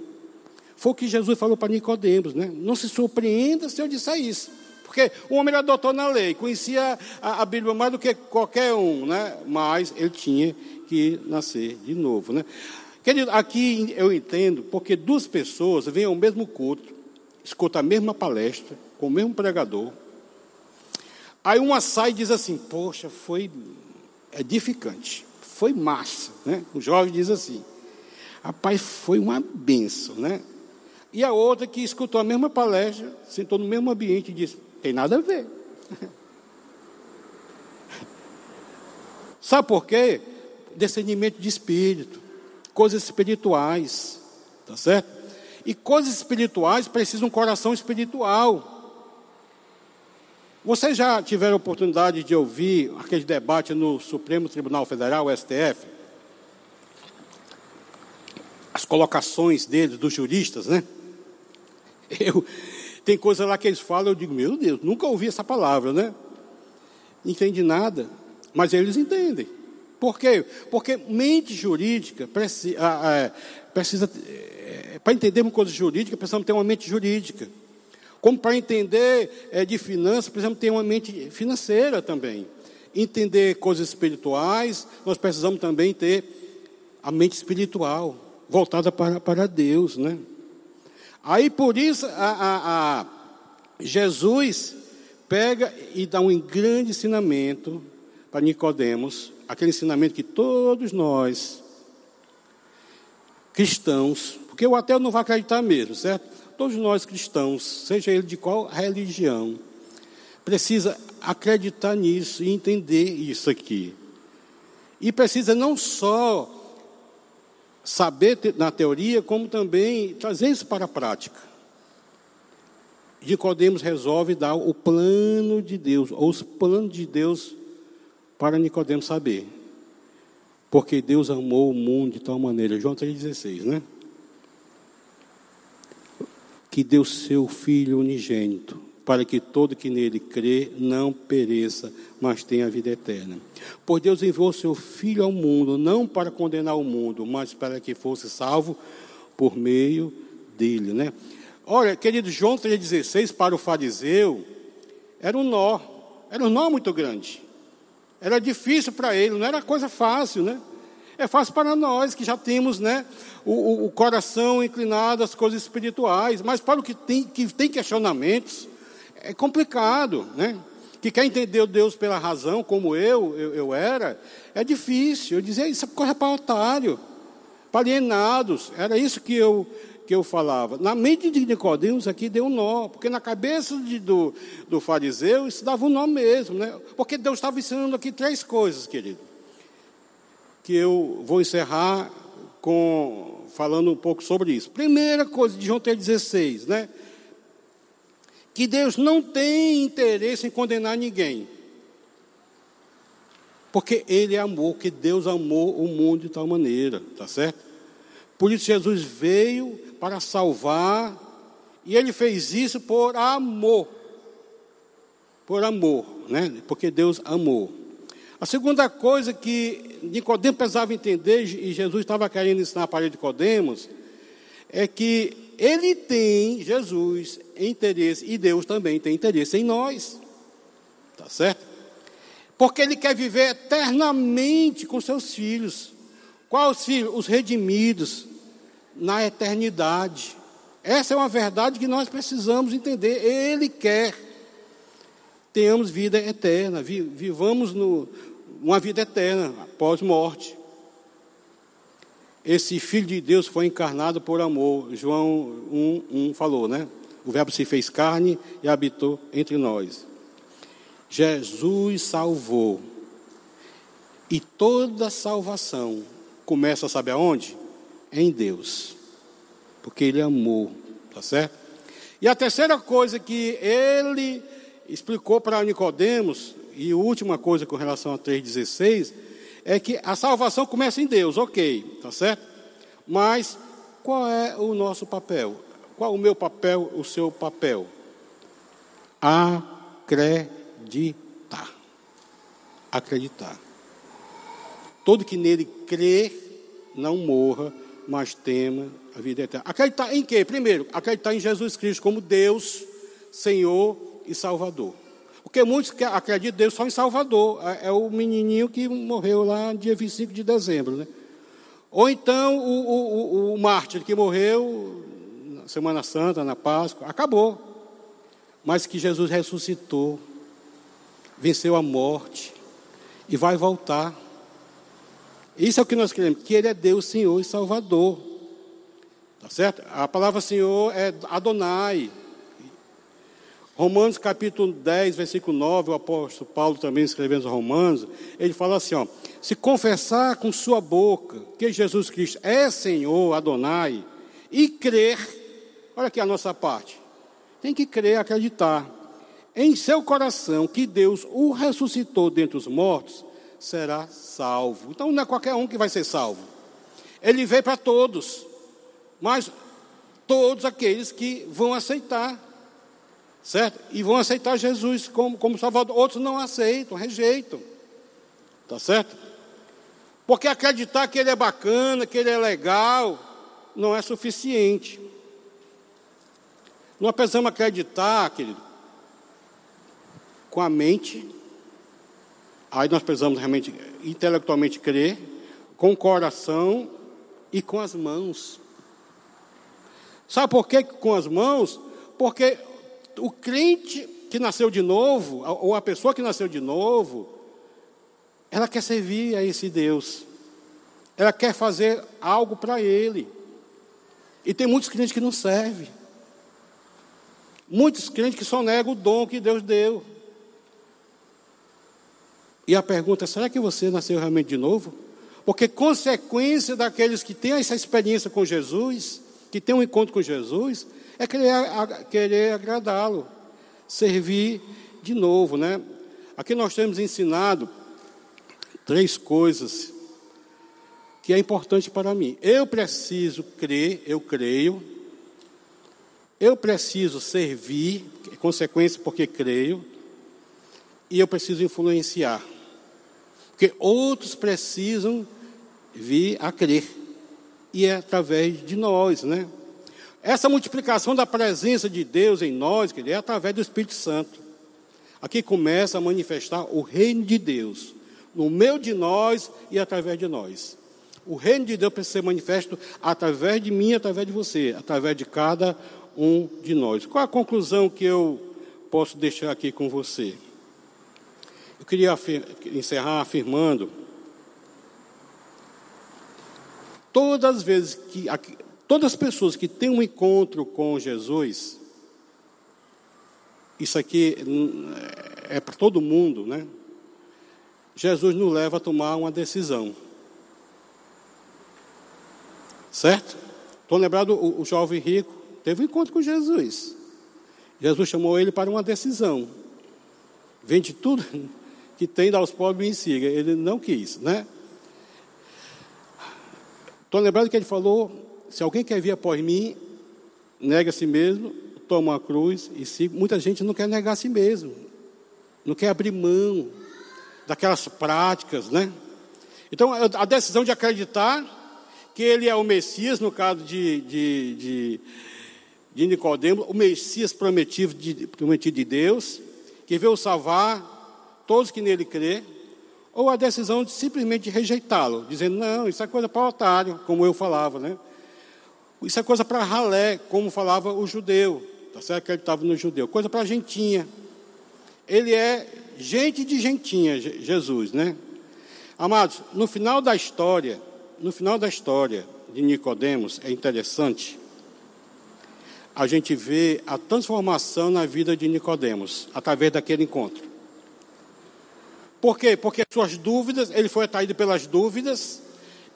Foi o que Jesus falou para Nicodemos, né? Não se surpreenda se eu disser isso. Porque o homem era doutor na lei, conhecia a, a Bíblia mais do que qualquer um, né? Mas ele tinha que nascer de novo, né? Querido, aqui eu entendo porque duas pessoas vêm ao mesmo culto, escutam a mesma palestra, com o mesmo pregador. Aí uma sai e diz assim: Poxa, foi edificante, foi massa. Né? O jovem diz assim: Rapaz, foi uma benção. Né? E a outra que escutou a mesma palestra, sentou no mesmo ambiente e disse: Tem nada a ver. Sabe por quê? Discernimento de espírito coisas espirituais, tá certo? E coisas espirituais precisam de um coração espiritual. Vocês já tiveram oportunidade de ouvir aquele debate no Supremo Tribunal Federal, STF? As colocações deles, dos juristas, né? Eu, tem coisa lá que eles falam, eu digo, meu Deus, nunca ouvi essa palavra, né? Não entendi nada, mas eles entendem. Por quê? Porque mente jurídica precisa, é, precisa é, para entendermos coisas jurídicas, precisamos ter uma mente jurídica. Como para entender é, de finanças, precisamos ter uma mente financeira também. Entender coisas espirituais, nós precisamos também ter a mente espiritual, voltada para, para Deus, né? Aí por isso a, a, a Jesus pega e dá um grande ensinamento para Nicodemos aquele ensinamento que todos nós, cristãos, porque o ateu não vai acreditar mesmo, certo? Todos nós cristãos, seja ele de qual religião, precisa acreditar nisso e entender isso aqui. E precisa não só saber na teoria, como também trazer isso para a prática. Nicodemos resolve dar o plano de Deus, ou os planos de Deus para Nicodemo saber. Porque Deus amou o mundo de tal maneira, João 3,16, né? Que deu seu Filho unigênito, para que todo que nele crê não pereça, mas tenha a vida eterna. Por Deus enviou seu Filho ao mundo, não para condenar o mundo, mas para que fosse salvo por meio dele, né? Olha, querido, João 3,16 para o fariseu era um nó, era um nó muito grande. Era difícil para ele, não era coisa fácil, né? É fácil para nós que já temos, né, o, o coração inclinado às coisas espirituais, mas para o que tem, que tem questionamentos, é complicado, né? Que quer entender o Deus pela razão, como eu, eu, eu era, é difícil. Eu dizia, isso é coisa para otário, para alienados. Era isso que eu, que eu falava. Na mente de Nicodemos aqui deu um nó, porque na cabeça de, do, do fariseu isso dava um nó mesmo, né? Porque Deus estava ensinando aqui três coisas, querido. Que eu vou encerrar com falando um pouco sobre isso. Primeira coisa de João 3,16, né? Que Deus não tem interesse em condenar ninguém. Porque Ele amou, que Deus amou o mundo de tal maneira, tá certo? Por isso Jesus veio para salvar, e ele fez isso por amor. Por amor, né? Porque Deus amou. A segunda coisa que Nicodemos precisava entender, e Jesus estava querendo ensinar para Nicodemos, é que ele tem, Jesus, interesse, e Deus também tem interesse em nós. Tá certo? Porque ele quer viver eternamente com seus filhos. Quais filhos? Os redimidos, na eternidade. Essa é uma verdade que nós precisamos entender. Ele quer tenhamos vida eterna, vivamos no, uma vida eterna após morte. Esse Filho de Deus foi encarnado por amor. João 1, 1 falou, né? O Verbo se fez carne e habitou entre nós. Jesus salvou. E toda salvação começa, sabe aonde? Em Deus, porque Ele amou, tá certo? E a terceira coisa que ele explicou para Nicodemos, e última coisa com relação a 3,16, é que a salvação começa em Deus, ok, tá certo? Mas qual é o nosso papel? Qual o meu papel, o seu papel? Acreditar. acreditar. Todo que nele crê não morra, mas tema a vida eterna. Acreditar em quê? Primeiro, acreditar em Jesus Cristo como Deus, Senhor e Salvador. Porque muitos acreditam em Deus só em Salvador. É, é o menininho que morreu lá dia 25 de dezembro. Né? Ou então o, o, o mártir que morreu na Semana Santa, na Páscoa. Acabou. Mas que Jesus ressuscitou, venceu a morte e vai voltar. Isso é o que nós queremos, que Ele é Deus, Senhor e Salvador. Tá certo? A palavra Senhor é Adonai. Romanos capítulo 10, versículo 9, o apóstolo Paulo também escrevendo os Romanos, ele fala assim, ó, se confessar com sua boca que Jesus Cristo é Senhor, Adonai, e crer, olha aqui a nossa parte, tem que crer, acreditar, em seu coração que Deus o ressuscitou dentre os mortos, será salvo. Então não é qualquer um que vai ser salvo. Ele veio para todos, mas todos aqueles que vão aceitar certo? E vão aceitar Jesus como, como Salvador. Outros não aceitam, rejeitam, tá certo? Porque acreditar que ele é bacana, que ele é legal, não é suficiente. Nós precisamos acreditar, querido, com a mente, aí nós precisamos realmente intelectualmente crer, com o coração e com as mãos. Sabe por que com as mãos? Porque o crente que nasceu de novo, ou a pessoa que nasceu de novo, ela quer servir a esse Deus. Ela quer fazer algo para Ele. E tem muitos crentes que não servem. Muitos crentes que só negam o dom que Deus deu. E a pergunta é: será que você nasceu realmente de novo? Porque consequência daqueles que têm essa experiência com Jesus, que têm um encontro com Jesus, é querer, querer agradá-lo, servir de novo, né? Aqui nós temos ensinado três coisas que é importante para mim. Eu preciso crer, eu creio. Eu preciso servir, é consequência porque creio. E eu preciso influenciar. Porque outros precisam vir a crer. E é através de nós, né? Essa multiplicação da presença de Deus em nós, que é através do Espírito Santo. Aqui começa a manifestar o reino de Deus, no meio de nós e através de nós. O reino de Deus precisa ser manifesto através de mim, através de você, através de cada um de nós. Qual a conclusão que eu posso deixar aqui com você? Eu queria encerrar afirmando todas as vezes que Todas as pessoas que têm um encontro com Jesus, isso aqui hum, é para todo mundo, né? Jesus nos leva a tomar uma decisão. Certo? Estou lembrado, o, o jovem rico teve um encontro com Jesus. Jesus chamou ele para uma decisão. Vende tudo que tem, aos pobres me siga. Ele não quis, né? Estou lembrado que ele falou se alguém quer vir após mim, nega a si mesmo, toma a cruz e siga. Muita gente não quer negar a si mesmo, não quer abrir mão daquelas práticas, né? Então, a decisão de acreditar que ele é o Messias, no caso de, de, de, de Nicodemo, o Messias prometido de, prometido de Deus, que veio salvar todos que nele crê, ou a decisão de simplesmente rejeitá-lo, dizendo, não, isso é coisa para otário, como eu falava, né? Isso é coisa para ralé, como falava o judeu. Tá certo que ele estava no judeu. Coisa para gentinha. Ele é gente de gentinha, Jesus, né? Amados, no final da história, no final da história de Nicodemos, é interessante a gente vê a transformação na vida de Nicodemos através daquele encontro. Por quê? Porque suas dúvidas, ele foi atraído pelas dúvidas,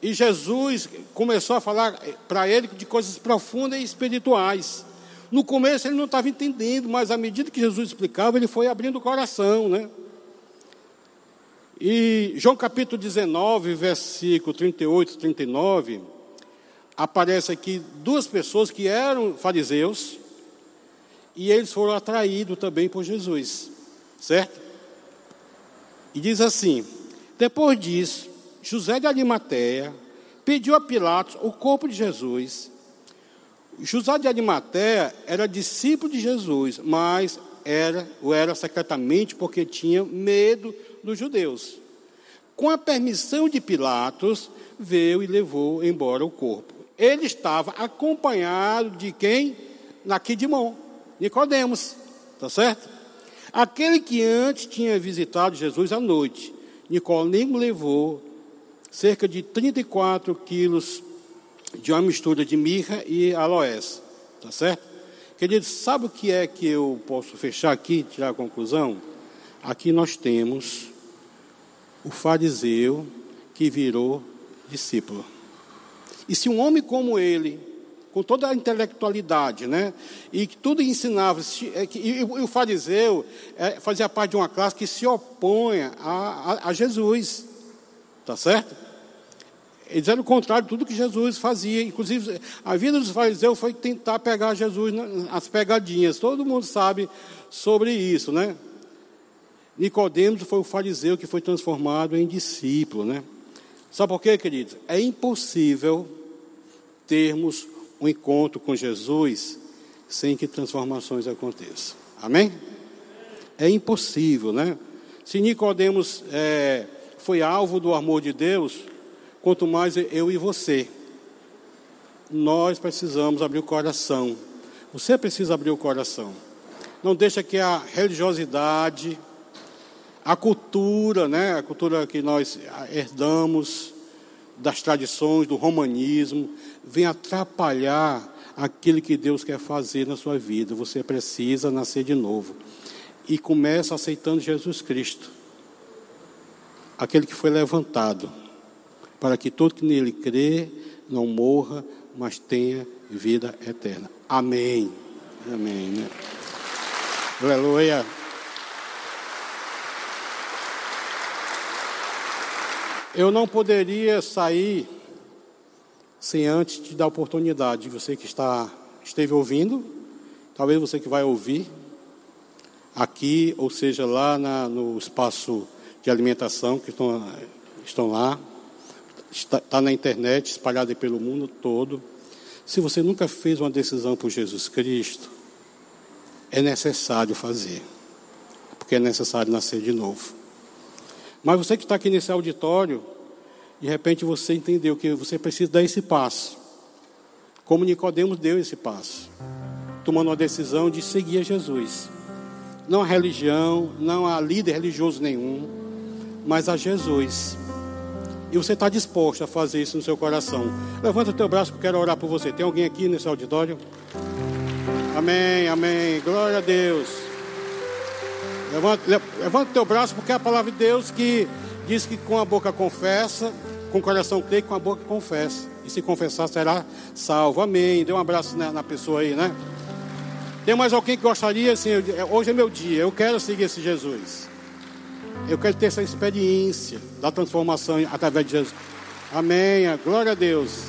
e Jesus começou a falar para ele de coisas profundas e espirituais. No começo ele não estava entendendo, mas à medida que Jesus explicava, ele foi abrindo o coração, né? E João capítulo 19, versículo 38 e 39, aparece aqui duas pessoas que eram fariseus e eles foram atraídos também por Jesus, certo? E diz assim: Depois disso, José de Arimateia pediu a Pilatos o corpo de Jesus. José de Arimateia era discípulo de Jesus, mas era, o era secretamente porque tinha medo dos judeus. Com a permissão de Pilatos, veio e levou embora o corpo. Ele estava acompanhado de quem? Naqui de mão, Nicodemos, tá certo? Aquele que antes tinha visitado Jesus à noite. Nicodemo levou cerca de 34 quilos de uma mistura de mirra e aloés, tá certo? Queridos, sabe o que é que eu posso fechar aqui tirar a conclusão? Aqui nós temos o fariseu que virou discípulo. E se um homem como ele, com toda a intelectualidade, né, e que tudo ensinava, é e o fariseu é, fazia parte de uma classe que se opõe a, a, a Jesus, tá certo? Eles eram o contrário de tudo que Jesus fazia. Inclusive, a vida dos fariseus foi tentar pegar Jesus nas pegadinhas. Todo mundo sabe sobre isso, né? Nicodemos foi o fariseu que foi transformado em discípulo, né? Sabe por quê, queridos? É impossível termos um encontro com Jesus sem que transformações aconteçam. Amém? É impossível, né? Se Nicodemos é, foi alvo do amor de Deus, quanto mais eu e você. Nós precisamos abrir o coração. Você precisa abrir o coração. Não deixa que a religiosidade, a cultura, né, a cultura que nós herdamos das tradições, do romanismo, venha atrapalhar aquilo que Deus quer fazer na sua vida. Você precisa nascer de novo. E começa aceitando Jesus Cristo, aquele que foi levantado para que todo que nele crê não morra, mas tenha vida eterna. Amém. Amém. Né? Aleluia. Eu não poderia sair sem antes te dar a oportunidade, você que está esteve ouvindo, talvez você que vai ouvir aqui, ou seja, lá na, no espaço de alimentação que estão, estão lá, está, está na internet, espalhada pelo mundo todo. Se você nunca fez uma decisão por Jesus Cristo, é necessário fazer, porque é necessário nascer de novo. Mas você que está aqui nesse auditório, de repente você entendeu que você precisa dar esse passo. Como Nicodemos deu esse passo, tomando uma decisão de seguir a Jesus. Não a religião, não a líder religioso nenhum, mas a Jesus. E você está disposto a fazer isso no seu coração. Levanta o teu braço que eu quero orar por você. Tem alguém aqui nesse auditório? Amém, amém. Glória a Deus. Levanta, levanta o teu braço, porque é a palavra de Deus que diz que com a boca confessa, com o coração crê, com a boca confessa. E se confessar, será salvo. Amém. Dê um abraço na, na pessoa aí, né? Tem mais alguém que gostaria, assim, hoje é meu dia, eu quero seguir esse Jesus. Eu quero ter essa experiência da transformação através de Jesus. Amém. Glória a Deus.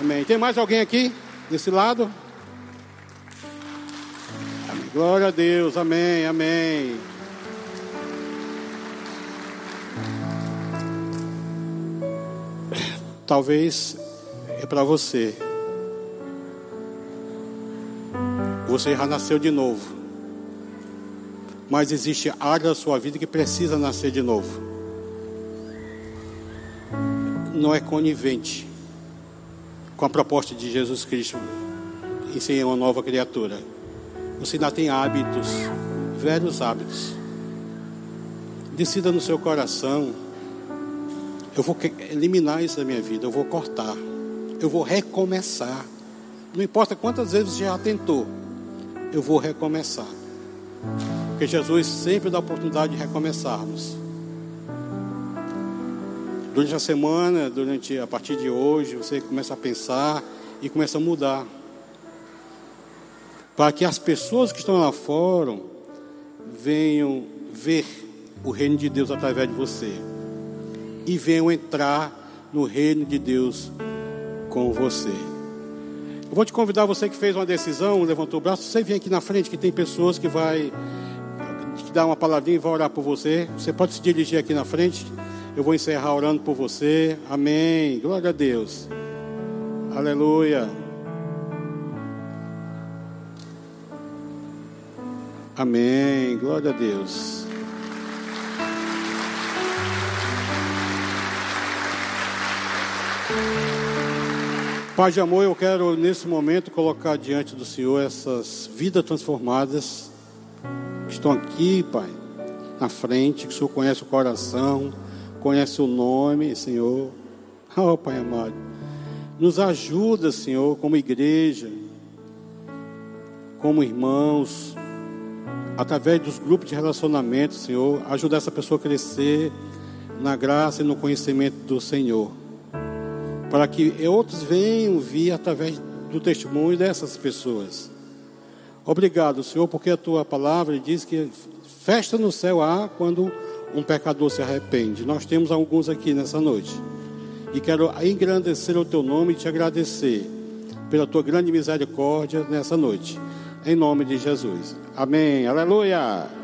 Amém. Tem mais alguém aqui? Desse lado? Amém. Glória a Deus. Amém. Amém. Talvez é para você. Você já nasceu de novo mas existe área da sua vida que precisa nascer de novo. Não é conivente com a proposta de Jesus Cristo em ser uma nova criatura. Você ainda tem hábitos, velhos hábitos. Decida no seu coração. Eu vou eliminar isso da minha vida, eu vou cortar, eu vou recomeçar. Não importa quantas vezes você já tentou, eu vou recomeçar. Porque Jesus sempre dá a oportunidade de recomeçarmos. Durante a semana, durante a partir de hoje, você começa a pensar e começa a mudar. Para que as pessoas que estão lá fora venham ver o reino de Deus através de você e venham entrar no reino de Deus com você. Eu vou te convidar, você que fez uma decisão, levantou o braço, você vem aqui na frente, que tem pessoas que vai te dar uma palavrinha e vai orar por você. Você pode se dirigir aqui na frente. Eu vou encerrar orando por você. Amém. Glória a Deus. Aleluia. Amém. Glória a Deus. Pai de amor, eu quero nesse momento colocar diante do Senhor essas vidas transformadas que estão aqui, Pai, na frente, que o Senhor conhece o coração, conhece o nome, Senhor. Oh, Pai amado, nos ajuda, Senhor, como igreja, como irmãos, através dos grupos de relacionamento, Senhor, ajudar essa pessoa a crescer na graça e no conhecimento do Senhor. Para que outros venham vir através do testemunho dessas pessoas. Obrigado, Senhor, porque a tua palavra diz que festa no céu há quando um pecador se arrepende. Nós temos alguns aqui nessa noite. E quero engrandecer o teu nome e te agradecer pela tua grande misericórdia nessa noite. Em nome de Jesus. Amém. Aleluia.